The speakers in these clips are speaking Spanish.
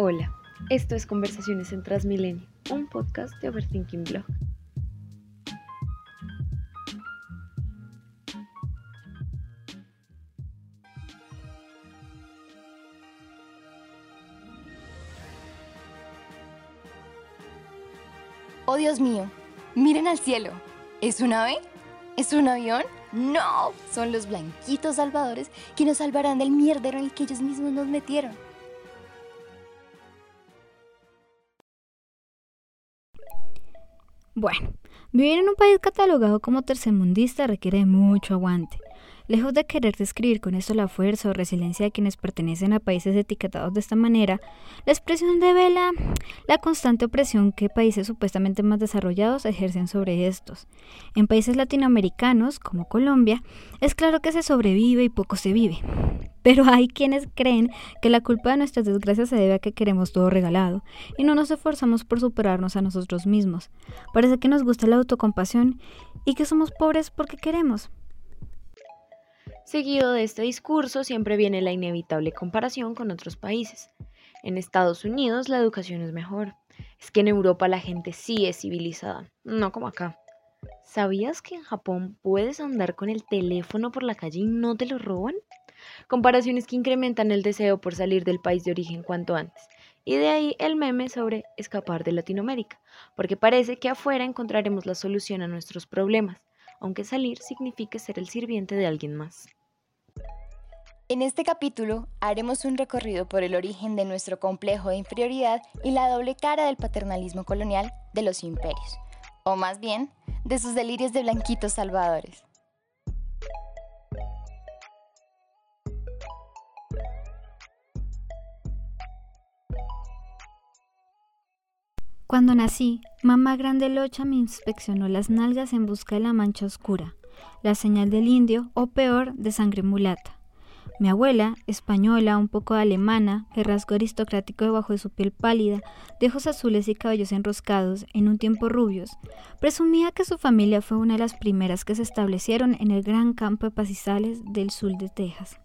Hola, esto es Conversaciones en Transmilenio, un podcast de Overthinking Blog. Oh Dios mío, miren al cielo. ¿Es un ave? ¿Es un avión? No, son los blanquitos salvadores que nos salvarán del mierdero en el que ellos mismos nos metieron. Bueno, vivir en un país catalogado como tercermundista requiere mucho aguante. Lejos de querer describir con esto la fuerza o resiliencia de quienes pertenecen a países etiquetados de esta manera, la expresión devela la constante opresión que países supuestamente más desarrollados ejercen sobre estos. En países latinoamericanos, como Colombia, es claro que se sobrevive y poco se vive. Pero hay quienes creen que la culpa de nuestras desgracias se debe a que queremos todo regalado y no nos esforzamos por superarnos a nosotros mismos. Parece que nos gusta la autocompasión y que somos pobres porque queremos. Seguido de este discurso siempre viene la inevitable comparación con otros países. En Estados Unidos la educación es mejor. Es que en Europa la gente sí es civilizada, no como acá. ¿Sabías que en Japón puedes andar con el teléfono por la calle y no te lo roban? Comparaciones que incrementan el deseo por salir del país de origen cuanto antes. Y de ahí el meme sobre escapar de Latinoamérica, porque parece que afuera encontraremos la solución a nuestros problemas, aunque salir signifique ser el sirviente de alguien más. En este capítulo haremos un recorrido por el origen de nuestro complejo de inferioridad y la doble cara del paternalismo colonial de los imperios, o más bien, de sus delirios de blanquitos salvadores. Cuando nací, mamá grande locha me inspeccionó las nalgas en busca de la mancha oscura, la señal del indio o peor, de sangre mulata. Mi abuela, española, un poco alemana, el rasgo aristocrático debajo de su piel pálida, de ojos azules y cabellos enroscados, en un tiempo rubios, presumía que su familia fue una de las primeras que se establecieron en el gran campo de pastizales del sur de Texas.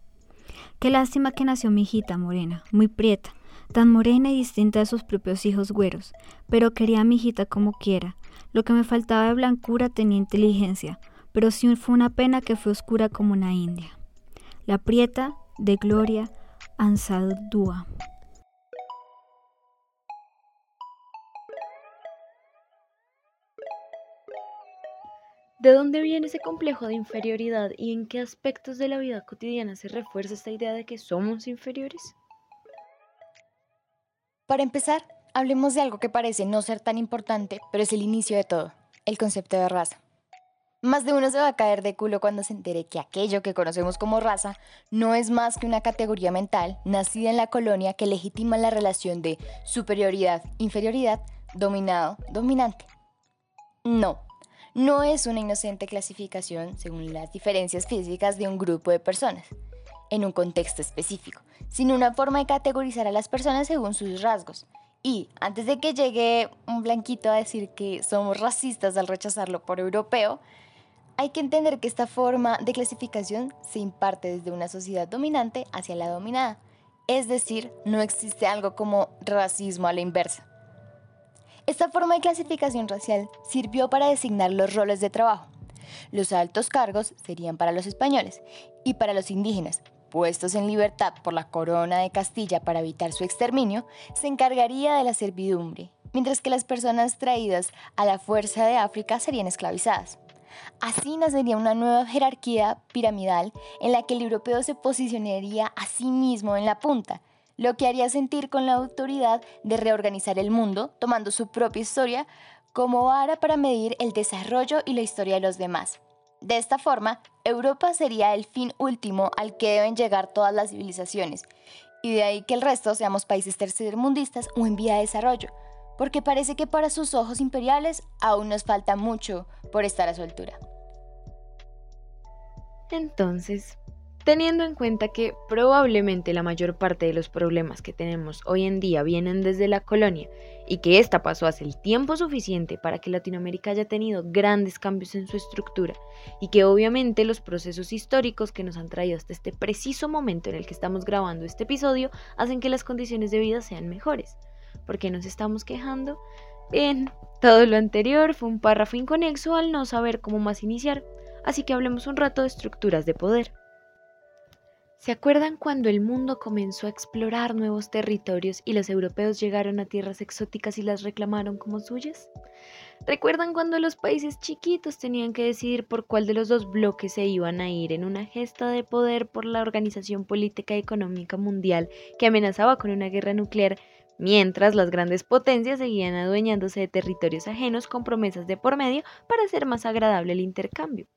Qué lástima que nació mi hijita morena, muy prieta, tan morena y distinta de sus propios hijos güeros, pero quería a mi hijita como quiera. Lo que me faltaba de blancura tenía inteligencia, pero sí fue una pena que fue oscura como una india la prieta de Gloria Ansaldúa. ¿De dónde viene ese complejo de inferioridad y en qué aspectos de la vida cotidiana se refuerza esta idea de que somos inferiores? Para empezar, hablemos de algo que parece no ser tan importante, pero es el inicio de todo, el concepto de raza. Más de uno se va a caer de culo cuando se entere que aquello que conocemos como raza no es más que una categoría mental nacida en la colonia que legitima la relación de superioridad, inferioridad, dominado, dominante. No, no es una inocente clasificación según las diferencias físicas de un grupo de personas, en un contexto específico, sino una forma de categorizar a las personas según sus rasgos. Y antes de que llegue un blanquito a decir que somos racistas al rechazarlo por europeo, hay que entender que esta forma de clasificación se imparte desde una sociedad dominante hacia la dominada, es decir, no existe algo como racismo a la inversa. Esta forma de clasificación racial sirvió para designar los roles de trabajo. Los altos cargos serían para los españoles y para los indígenas, puestos en libertad por la corona de Castilla para evitar su exterminio, se encargaría de la servidumbre, mientras que las personas traídas a la fuerza de África serían esclavizadas. Así nacería una nueva jerarquía piramidal en la que el europeo se posicionaría a sí mismo en la punta, lo que haría sentir con la autoridad de reorganizar el mundo, tomando su propia historia como vara para medir el desarrollo y la historia de los demás. De esta forma, Europa sería el fin último al que deben llegar todas las civilizaciones, y de ahí que el resto seamos países tercermundistas o en vía de desarrollo, porque parece que para sus ojos imperiales aún nos falta mucho por estar a su altura. Entonces, Teniendo en cuenta que probablemente la mayor parte de los problemas que tenemos hoy en día vienen desde la colonia y que esta pasó hace el tiempo suficiente para que Latinoamérica haya tenido grandes cambios en su estructura y que obviamente los procesos históricos que nos han traído hasta este preciso momento en el que estamos grabando este episodio hacen que las condiciones de vida sean mejores. ¿Por qué nos estamos quejando? Bien, todo lo anterior fue un párrafo inconexo al no saber cómo más iniciar, así que hablemos un rato de estructuras de poder. ¿Se acuerdan cuando el mundo comenzó a explorar nuevos territorios y los europeos llegaron a tierras exóticas y las reclamaron como suyas? ¿Recuerdan cuando los países chiquitos tenían que decidir por cuál de los dos bloques se iban a ir en una gesta de poder por la organización política y económica mundial que amenazaba con una guerra nuclear, mientras las grandes potencias seguían adueñándose de territorios ajenos con promesas de por medio para hacer más agradable el intercambio?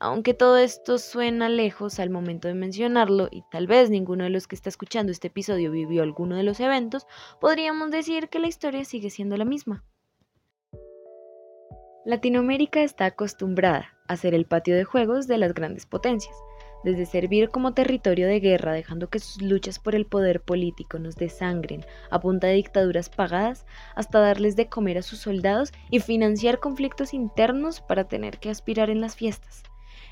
Aunque todo esto suena lejos al momento de mencionarlo y tal vez ninguno de los que está escuchando este episodio vivió alguno de los eventos, podríamos decir que la historia sigue siendo la misma. Latinoamérica está acostumbrada a ser el patio de juegos de las grandes potencias, desde servir como territorio de guerra dejando que sus luchas por el poder político nos desangren a punta de dictaduras pagadas, hasta darles de comer a sus soldados y financiar conflictos internos para tener que aspirar en las fiestas.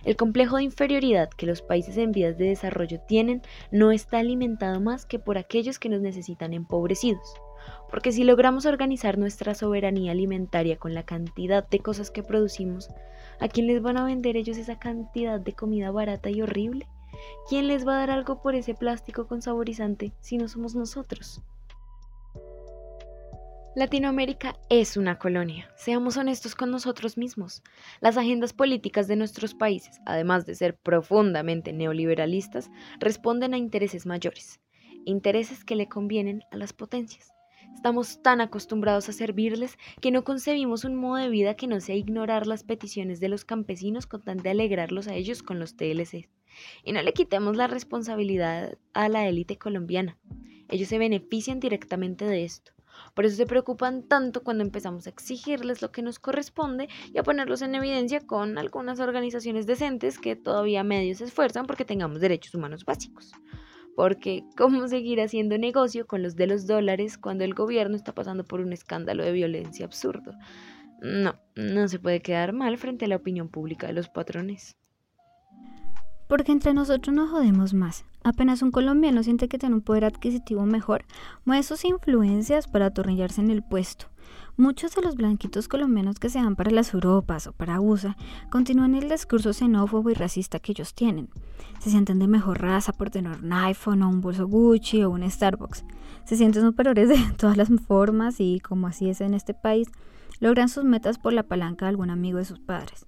El complejo de inferioridad que los países en vías de desarrollo tienen no está alimentado más que por aquellos que nos necesitan empobrecidos. Porque si logramos organizar nuestra soberanía alimentaria con la cantidad de cosas que producimos, ¿a quién les van a vender ellos esa cantidad de comida barata y horrible? ¿Quién les va a dar algo por ese plástico con saborizante si no somos nosotros? Latinoamérica es una colonia, seamos honestos con nosotros mismos. Las agendas políticas de nuestros países, además de ser profundamente neoliberalistas, responden a intereses mayores, intereses que le convienen a las potencias. Estamos tan acostumbrados a servirles que no concebimos un modo de vida que no sea ignorar las peticiones de los campesinos con tal de alegrarlos a ellos con los TLC. Y no le quitemos la responsabilidad a la élite colombiana. Ellos se benefician directamente de esto. Por eso se preocupan tanto cuando empezamos a exigirles lo que nos corresponde y a ponerlos en evidencia con algunas organizaciones decentes que todavía medio se esfuerzan porque tengamos derechos humanos básicos. Porque, ¿cómo seguir haciendo negocio con los de los dólares cuando el gobierno está pasando por un escándalo de violencia absurdo? No, no se puede quedar mal frente a la opinión pública de los patrones. Porque entre nosotros nos jodemos más. Apenas un colombiano siente que tiene un poder adquisitivo mejor, mueve sus influencias para atornillarse en el puesto. Muchos de los blanquitos colombianos que se van para las Europas o para USA continúan el discurso xenófobo y racista que ellos tienen. Se sienten de mejor raza por tener un iPhone o un bolso Gucci o un Starbucks. Se sienten superiores de todas las formas y, como así es en este país, logran sus metas por la palanca de algún amigo de sus padres.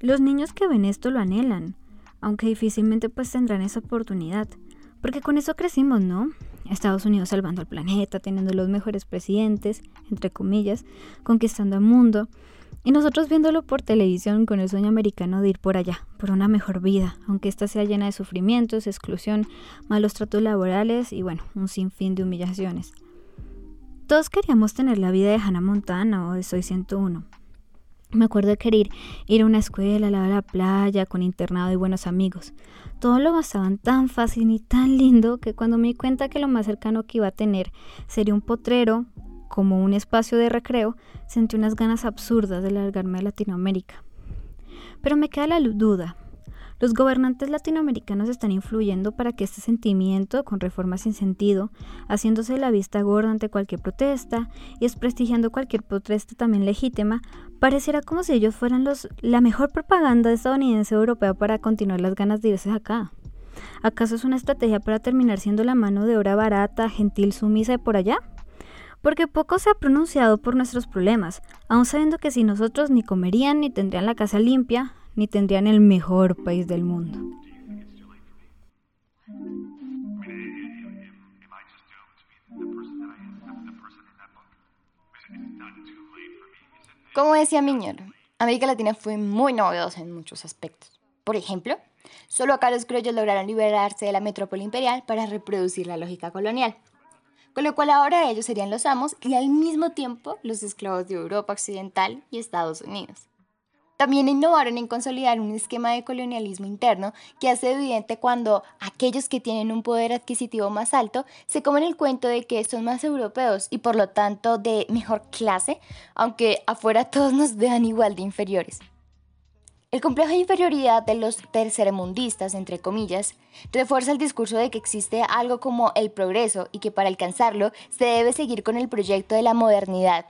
Los niños que ven esto lo anhelan aunque difícilmente pues tendrán esa oportunidad, porque con eso crecimos, ¿no? Estados Unidos salvando al planeta, teniendo los mejores presidentes, entre comillas, conquistando el mundo, y nosotros viéndolo por televisión con el sueño americano de ir por allá, por una mejor vida, aunque ésta sea llena de sufrimientos, exclusión, malos tratos laborales y bueno, un sinfín de humillaciones. Todos queríamos tener la vida de Hannah Montana o de Soy 101, me acuerdo de querer ir a una escuela, lado de la playa, con internado y buenos amigos. Todo lo pasaban tan fácil y tan lindo que cuando me di cuenta que lo más cercano que iba a tener sería un potrero, como un espacio de recreo, sentí unas ganas absurdas de largarme a Latinoamérica. Pero me queda la duda, los gobernantes latinoamericanos están influyendo para que este sentimiento, con reformas sin sentido, haciéndose la vista gorda ante cualquier protesta y desprestigiando cualquier protesta también legítima, pareciera como si ellos fueran los, la mejor propaganda estadounidense europea para continuar las ganas de irse acá. ¿Acaso es una estrategia para terminar siendo la mano de obra barata, gentil, sumisa de por allá? Porque poco se ha pronunciado por nuestros problemas, aun sabiendo que si nosotros ni comerían ni tendrían la casa limpia, ni tendrían el mejor país del mundo. Como decía Miñor, América Latina fue muy novedosa en muchos aspectos. Por ejemplo, solo acá los criollos lograron liberarse de la metrópoli imperial para reproducir la lógica colonial, con lo cual ahora ellos serían los amos y al mismo tiempo los esclavos de Europa Occidental y Estados Unidos. También innovaron en consolidar un esquema de colonialismo interno que hace evidente cuando aquellos que tienen un poder adquisitivo más alto se comen el cuento de que son más europeos y por lo tanto de mejor clase, aunque afuera todos nos vean igual de inferiores. El complejo de inferioridad de los tercermundistas, entre comillas, refuerza el discurso de que existe algo como el progreso y que para alcanzarlo se debe seguir con el proyecto de la modernidad.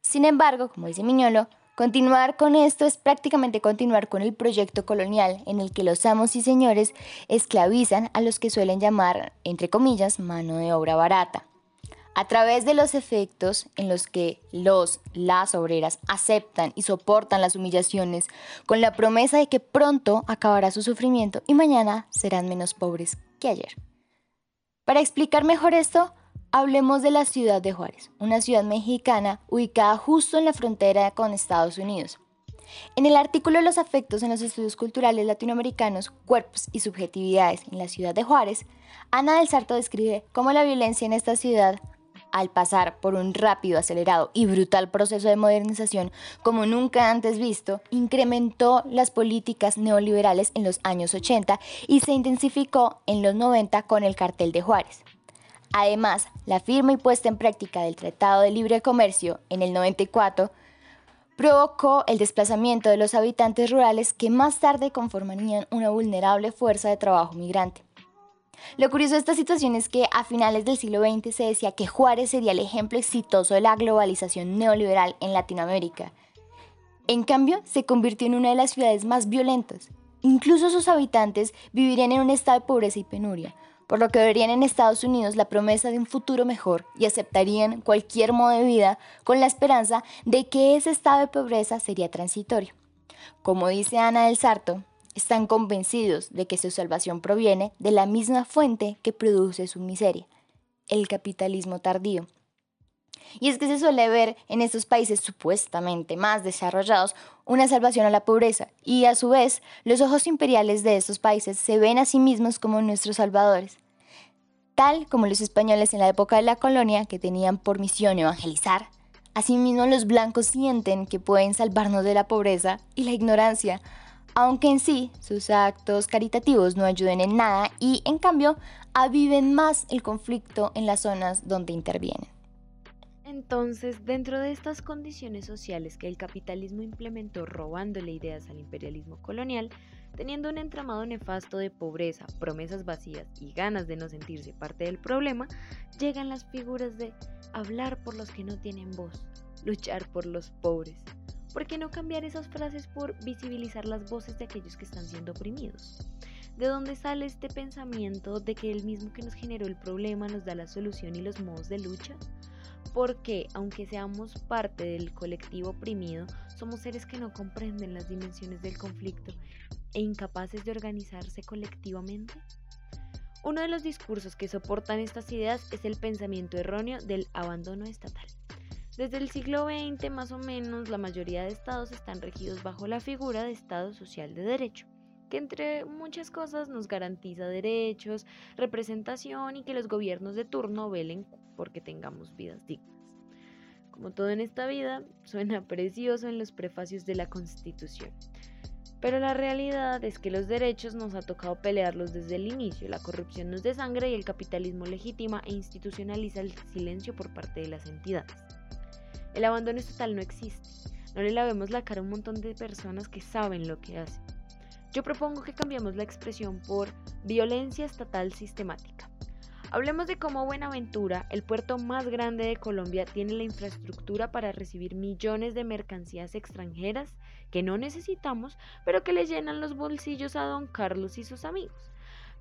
Sin embargo, como dice Miñolo, Continuar con esto es prácticamente continuar con el proyecto colonial en el que los amos y señores esclavizan a los que suelen llamar, entre comillas, mano de obra barata. A través de los efectos en los que los, las obreras aceptan y soportan las humillaciones con la promesa de que pronto acabará su sufrimiento y mañana serán menos pobres que ayer. Para explicar mejor esto, Hablemos de la ciudad de Juárez, una ciudad mexicana ubicada justo en la frontera con Estados Unidos. En el artículo Los afectos en los estudios culturales latinoamericanos, cuerpos y subjetividades en la ciudad de Juárez, Ana del Sarto describe cómo la violencia en esta ciudad, al pasar por un rápido, acelerado y brutal proceso de modernización como nunca antes visto, incrementó las políticas neoliberales en los años 80 y se intensificó en los 90 con el cartel de Juárez. Además, la firma y puesta en práctica del Tratado de Libre Comercio en el 94 provocó el desplazamiento de los habitantes rurales que más tarde conformarían una vulnerable fuerza de trabajo migrante. Lo curioso de esta situación es que a finales del siglo XX se decía que Juárez sería el ejemplo exitoso de la globalización neoliberal en Latinoamérica. En cambio, se convirtió en una de las ciudades más violentas. Incluso sus habitantes vivirían en un estado de pobreza y penuria, por lo que verían en Estados Unidos la promesa de un futuro mejor y aceptarían cualquier modo de vida con la esperanza de que ese estado de pobreza sería transitorio. Como dice Ana del Sarto, están convencidos de que su salvación proviene de la misma fuente que produce su miseria, el capitalismo tardío. Y es que se suele ver en estos países supuestamente más desarrollados una salvación a la pobreza y a su vez los ojos imperiales de estos países se ven a sí mismos como nuestros salvadores tal como los españoles en la época de la colonia, que tenían por misión evangelizar, asimismo los blancos sienten que pueden salvarnos de la pobreza y la ignorancia, aunque en sí sus actos caritativos no ayuden en nada y en cambio aviven más el conflicto en las zonas donde intervienen. Entonces, dentro de estas condiciones sociales que el capitalismo implementó robándole ideas al imperialismo colonial, teniendo un entramado nefasto de pobreza, promesas vacías y ganas de no sentirse parte del problema, llegan las figuras de hablar por los que no tienen voz, luchar por los pobres. ¿Por qué no cambiar esas frases por visibilizar las voces de aquellos que están siendo oprimidos? ¿De dónde sale este pensamiento de que el mismo que nos generó el problema nos da la solución y los modos de lucha? Porque, aunque seamos parte del colectivo oprimido, somos seres que no comprenden las dimensiones del conflicto e incapaces de organizarse colectivamente? Uno de los discursos que soportan estas ideas es el pensamiento erróneo del abandono estatal. Desde el siglo XX más o menos la mayoría de estados están regidos bajo la figura de Estado Social de Derecho, que entre muchas cosas nos garantiza derechos, representación y que los gobiernos de turno velen porque tengamos vidas dignas. Como todo en esta vida, suena precioso en los prefacios de la Constitución. Pero la realidad es que los derechos nos ha tocado pelearlos desde el inicio. La corrupción nos de sangre y el capitalismo legitima e institucionaliza el silencio por parte de las entidades. El abandono estatal no existe. No le lavemos la cara a un montón de personas que saben lo que hacen. Yo propongo que cambiemos la expresión por violencia estatal sistemática. Hablemos de cómo Buenaventura, el puerto más grande de Colombia, tiene la infraestructura para recibir millones de mercancías extranjeras que no necesitamos, pero que le llenan los bolsillos a don Carlos y sus amigos.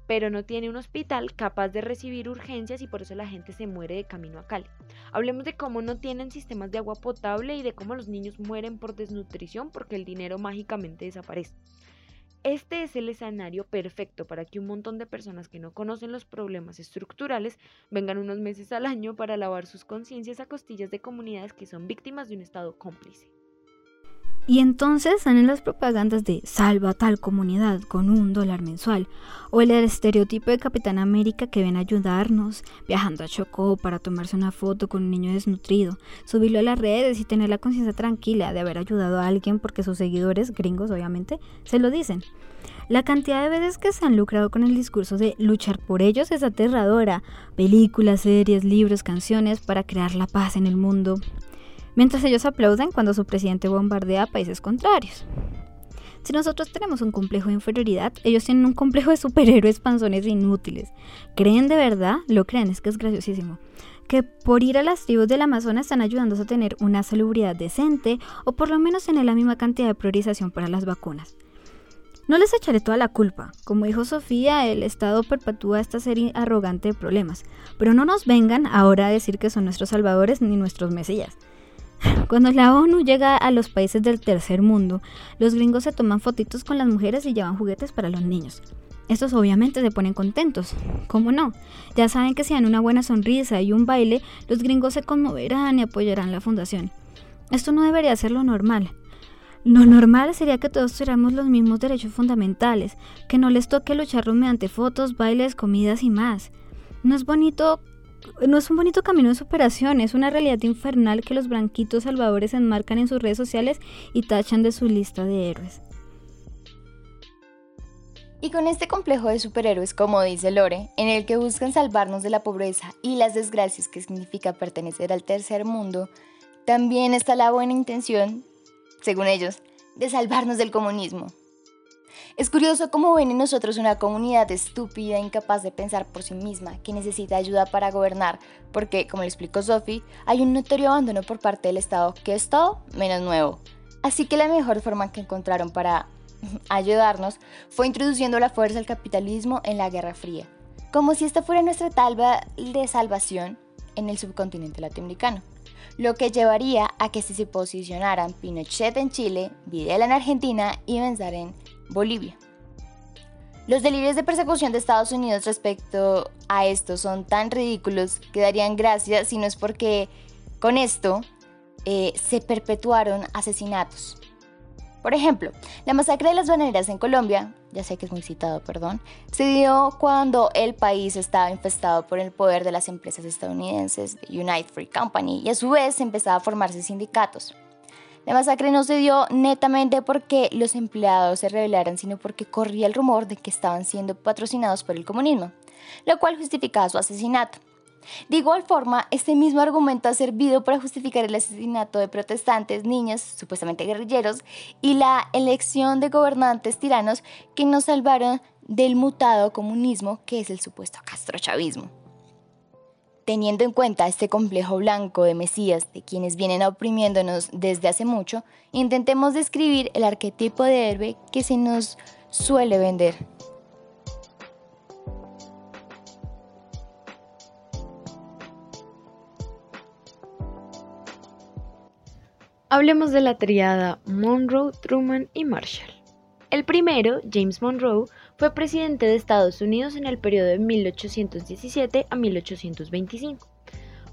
Pero no tiene un hospital capaz de recibir urgencias y por eso la gente se muere de camino a Cali. Hablemos de cómo no tienen sistemas de agua potable y de cómo los niños mueren por desnutrición porque el dinero mágicamente desaparece. Este es el escenario perfecto para que un montón de personas que no conocen los problemas estructurales vengan unos meses al año para lavar sus conciencias a costillas de comunidades que son víctimas de un Estado cómplice. Y entonces salen las propagandas de salva tal comunidad con un dólar mensual, o el estereotipo de Capitán América que ven a ayudarnos, viajando a Chocó para tomarse una foto con un niño desnutrido, subirlo a las redes y tener la conciencia tranquila de haber ayudado a alguien porque sus seguidores, gringos obviamente, se lo dicen. La cantidad de veces que se han lucrado con el discurso de luchar por ellos es aterradora. Películas, series, libros, canciones para crear la paz en el mundo. Mientras ellos aplauden cuando su presidente bombardea países contrarios. Si nosotros tenemos un complejo de inferioridad, ellos tienen un complejo de superhéroes panzones inútiles. ¿Creen de verdad? Lo creen, es que es graciosísimo. Que por ir a las tribus del Amazonas están ayudándose a tener una salubridad decente o por lo menos tener la misma cantidad de priorización para las vacunas. No les echaré toda la culpa. Como dijo Sofía, el Estado perpetúa esta serie arrogante de problemas. Pero no nos vengan ahora a decir que son nuestros salvadores ni nuestros mesías. Cuando la ONU llega a los países del tercer mundo, los gringos se toman fotitos con las mujeres y llevan juguetes para los niños. Estos obviamente se ponen contentos. ¿Cómo no? Ya saben que si dan una buena sonrisa y un baile, los gringos se conmoverán y apoyarán la fundación. Esto no debería ser lo normal. Lo normal sería que todos tuviéramos los mismos derechos fundamentales, que no les toque lucharlos mediante fotos, bailes, comidas y más. No es bonito, no es un bonito camino de superación, es una realidad infernal que los branquitos salvadores enmarcan en sus redes sociales y tachan de su lista de héroes. Y con este complejo de superhéroes, como dice Lore, en el que buscan salvarnos de la pobreza y las desgracias que significa pertenecer al tercer mundo, también está la buena intención según ellos, de salvarnos del comunismo. Es curioso cómo ven en nosotros una comunidad estúpida, incapaz de pensar por sí misma, que necesita ayuda para gobernar, porque, como le explicó Sophie, hay un notorio abandono por parte del Estado que es todo menos nuevo. Así que la mejor forma que encontraron para ayudarnos fue introduciendo la fuerza del capitalismo en la Guerra Fría, como si esta fuera nuestra talba de salvación en el subcontinente latinoamericano lo que llevaría a que se posicionaran Pinochet en Chile, Videla en Argentina y Benzar en Bolivia. Los delirios de persecución de Estados Unidos respecto a esto son tan ridículos que darían gracia si no es porque con esto eh, se perpetuaron asesinatos. Por ejemplo, la masacre de las baneras en Colombia, ya sé que es muy citado, perdón, se dio cuando el país estaba infestado por el poder de las empresas estadounidenses United Free Company y a su vez empezaba a formarse sindicatos. La masacre no se dio netamente porque los empleados se rebelaran, sino porque corría el rumor de que estaban siendo patrocinados por el comunismo, lo cual justificaba su asesinato. De igual forma, este mismo argumento ha servido para justificar el asesinato de protestantes, niños, supuestamente guerrilleros, y la elección de gobernantes tiranos que nos salvaron del mutado comunismo que es el supuesto castrochavismo. Teniendo en cuenta este complejo blanco de mesías de quienes vienen oprimiéndonos desde hace mucho, intentemos describir el arquetipo de héroe que se nos suele vender Hablemos de la triada Monroe, Truman y Marshall. El primero, James Monroe, fue presidente de Estados Unidos en el periodo de 1817 a 1825.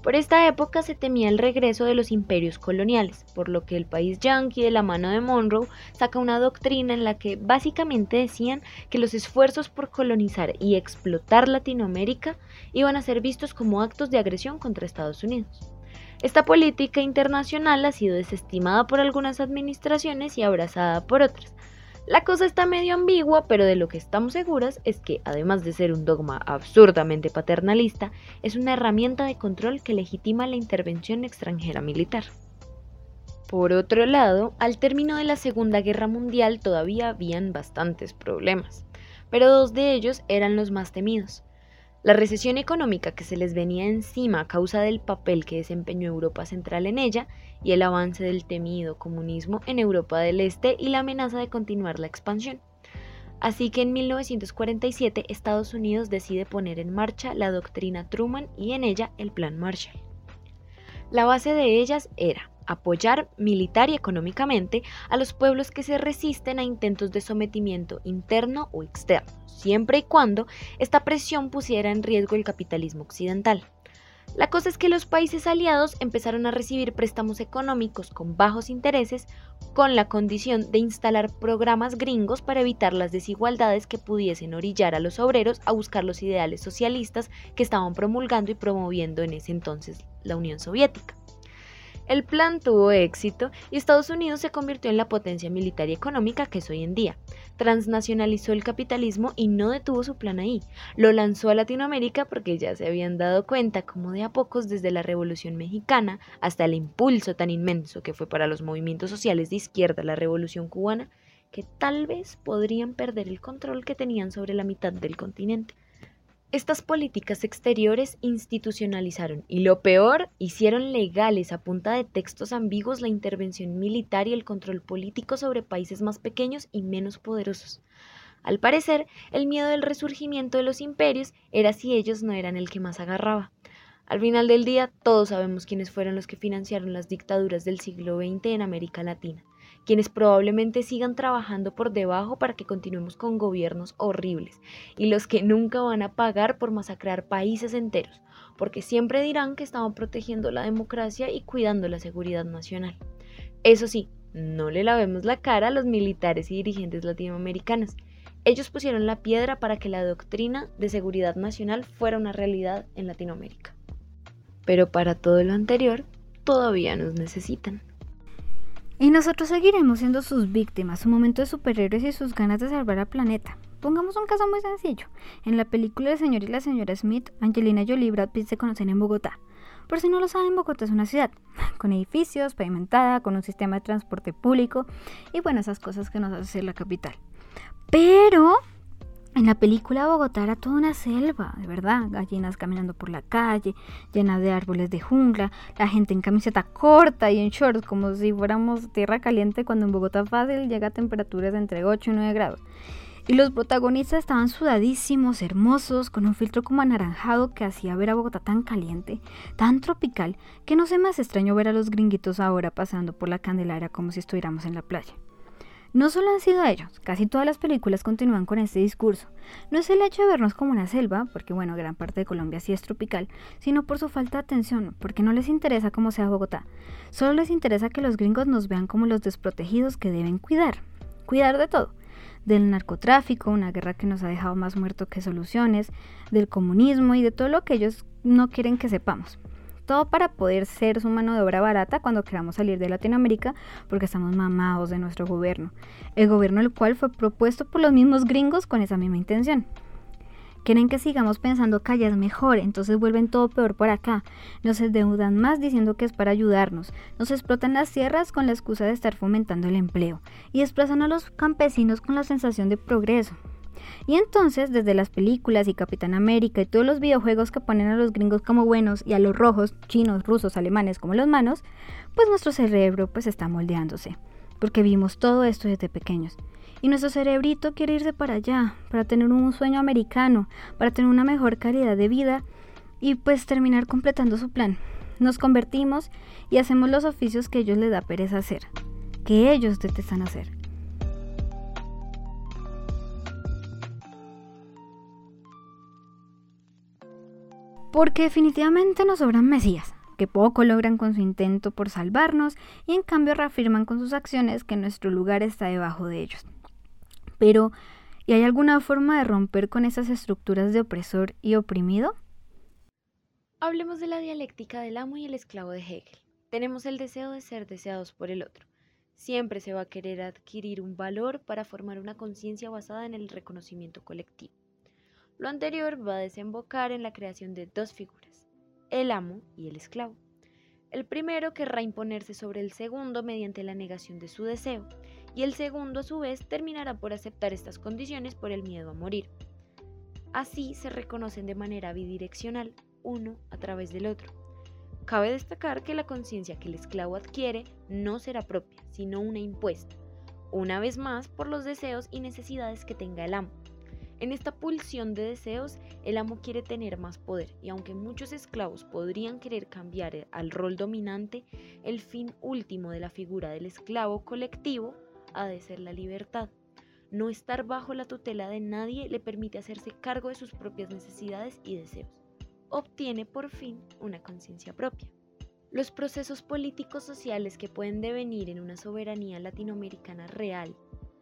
Por esta época se temía el regreso de los imperios coloniales, por lo que el país yanqui de la mano de Monroe saca una doctrina en la que básicamente decían que los esfuerzos por colonizar y explotar Latinoamérica iban a ser vistos como actos de agresión contra Estados Unidos. Esta política internacional ha sido desestimada por algunas administraciones y abrazada por otras. La cosa está medio ambigua, pero de lo que estamos seguras es que, además de ser un dogma absurdamente paternalista, es una herramienta de control que legitima la intervención extranjera militar. Por otro lado, al término de la Segunda Guerra Mundial todavía habían bastantes problemas, pero dos de ellos eran los más temidos. La recesión económica que se les venía encima a causa del papel que desempeñó Europa Central en ella y el avance del temido comunismo en Europa del Este y la amenaza de continuar la expansión. Así que en 1947 Estados Unidos decide poner en marcha la doctrina Truman y en ella el Plan Marshall. La base de ellas era apoyar militar y económicamente a los pueblos que se resisten a intentos de sometimiento interno o externo, siempre y cuando esta presión pusiera en riesgo el capitalismo occidental. La cosa es que los países aliados empezaron a recibir préstamos económicos con bajos intereses con la condición de instalar programas gringos para evitar las desigualdades que pudiesen orillar a los obreros a buscar los ideales socialistas que estaban promulgando y promoviendo en ese entonces la Unión Soviética. El plan tuvo éxito y Estados Unidos se convirtió en la potencia militar y económica que es hoy en día. Transnacionalizó el capitalismo y no detuvo su plan ahí. Lo lanzó a Latinoamérica porque ya se habían dado cuenta como de a pocos desde la Revolución Mexicana hasta el impulso tan inmenso que fue para los movimientos sociales de izquierda la Revolución Cubana, que tal vez podrían perder el control que tenían sobre la mitad del continente. Estas políticas exteriores institucionalizaron y lo peor, hicieron legales a punta de textos ambiguos la intervención militar y el control político sobre países más pequeños y menos poderosos. Al parecer, el miedo del resurgimiento de los imperios era si ellos no eran el que más agarraba. Al final del día, todos sabemos quiénes fueron los que financiaron las dictaduras del siglo XX en América Latina quienes probablemente sigan trabajando por debajo para que continuemos con gobiernos horribles, y los que nunca van a pagar por masacrar países enteros, porque siempre dirán que estaban protegiendo la democracia y cuidando la seguridad nacional. Eso sí, no le lavemos la cara a los militares y dirigentes latinoamericanos. Ellos pusieron la piedra para que la doctrina de seguridad nacional fuera una realidad en Latinoamérica. Pero para todo lo anterior, todavía nos necesitan. Y nosotros seguiremos siendo sus víctimas, su momento de superhéroes y sus ganas de salvar al planeta. Pongamos un caso muy sencillo. En la película El señor y la señora Smith, Angelina Jolie y Brad Pitt se conocen en Bogotá. Por si no lo saben, Bogotá es una ciudad con edificios, pavimentada, con un sistema de transporte público y bueno, esas cosas que nos hace ser la capital. Pero en la película Bogotá era toda una selva, de verdad, gallinas caminando por la calle, llena de árboles de jungla, la gente en camiseta corta y en shorts, como si fuéramos tierra caliente cuando en Bogotá fácil llega a temperaturas de entre 8 y 9 grados. Y los protagonistas estaban sudadísimos, hermosos, con un filtro como anaranjado que hacía ver a Bogotá tan caliente, tan tropical, que no sé más extraño ver a los gringuitos ahora pasando por la Candelaria como si estuviéramos en la playa. No solo han sido ellos, casi todas las películas continúan con este discurso. No es el hecho de vernos como una selva, porque bueno, gran parte de Colombia sí es tropical, sino por su falta de atención, porque no les interesa cómo sea Bogotá. Solo les interesa que los gringos nos vean como los desprotegidos que deben cuidar. Cuidar de todo. Del narcotráfico, una guerra que nos ha dejado más muertos que soluciones, del comunismo y de todo lo que ellos no quieren que sepamos todo para poder ser su mano de obra barata cuando queramos salir de Latinoamérica porque estamos mamados de nuestro gobierno, el gobierno el cual fue propuesto por los mismos gringos con esa misma intención. Quieren que sigamos pensando que allá es mejor, entonces vuelven todo peor por acá. Nos endeudan más diciendo que es para ayudarnos. Nos explotan las tierras con la excusa de estar fomentando el empleo. Y desplazan a los campesinos con la sensación de progreso. Y entonces, desde las películas y Capitán América y todos los videojuegos que ponen a los gringos como buenos y a los rojos, chinos, rusos, alemanes como los manos, pues nuestro cerebro pues está moldeándose, porque vimos todo esto desde pequeños. Y nuestro cerebrito quiere irse para allá, para tener un sueño americano, para tener una mejor calidad de vida y pues terminar completando su plan. Nos convertimos y hacemos los oficios que ellos les da pereza hacer, que ellos detestan hacer. Porque definitivamente nos sobran mesías, que poco logran con su intento por salvarnos y en cambio reafirman con sus acciones que nuestro lugar está debajo de ellos. Pero, ¿y hay alguna forma de romper con esas estructuras de opresor y oprimido? Hablemos de la dialéctica del amo y el esclavo de Hegel. Tenemos el deseo de ser deseados por el otro. Siempre se va a querer adquirir un valor para formar una conciencia basada en el reconocimiento colectivo. Lo anterior va a desembocar en la creación de dos figuras, el amo y el esclavo. El primero querrá imponerse sobre el segundo mediante la negación de su deseo, y el segundo a su vez terminará por aceptar estas condiciones por el miedo a morir. Así se reconocen de manera bidireccional, uno a través del otro. Cabe destacar que la conciencia que el esclavo adquiere no será propia, sino una impuesta, una vez más por los deseos y necesidades que tenga el amo. En esta pulsión de deseos, el amo quiere tener más poder y aunque muchos esclavos podrían querer cambiar al rol dominante, el fin último de la figura del esclavo colectivo ha de ser la libertad. No estar bajo la tutela de nadie le permite hacerse cargo de sus propias necesidades y deseos. obtiene por fin una conciencia propia. Los procesos políticos sociales que pueden devenir en una soberanía latinoamericana real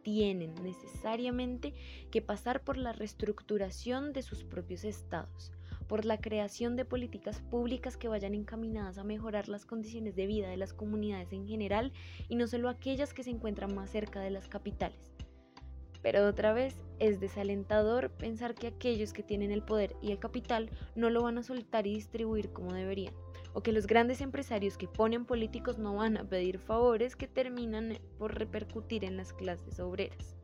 tienen necesariamente que pasar por la reestructuración de sus propios estados, por la creación de políticas públicas que vayan encaminadas a mejorar las condiciones de vida de las comunidades en general y no solo aquellas que se encuentran más cerca de las capitales. Pero otra vez es desalentador pensar que aquellos que tienen el poder y el capital no lo van a soltar y distribuir como deberían, o que los grandes empresarios que ponen políticos no van a pedir favores que terminan por repercutir en las clases obreras.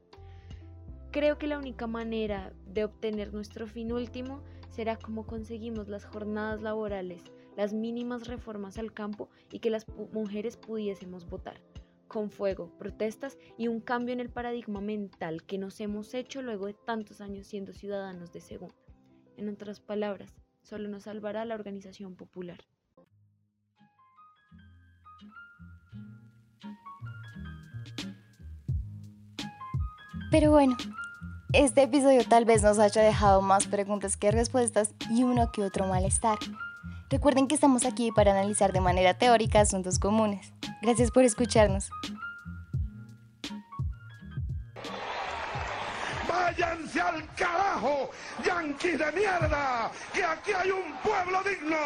Creo que la única manera de obtener nuestro fin último será como conseguimos las jornadas laborales, las mínimas reformas al campo y que las mujeres pudiésemos votar. Con fuego, protestas y un cambio en el paradigma mental que nos hemos hecho luego de tantos años siendo ciudadanos de segunda. En otras palabras, solo nos salvará la organización popular. Pero bueno, este episodio tal vez nos haya dejado más preguntas que respuestas y uno que otro malestar. Recuerden que estamos aquí para analizar de manera teórica asuntos comunes. Gracias por escucharnos. ¡Váyanse al carajo, yanquis de mierda! ¡Que aquí hay un pueblo digno!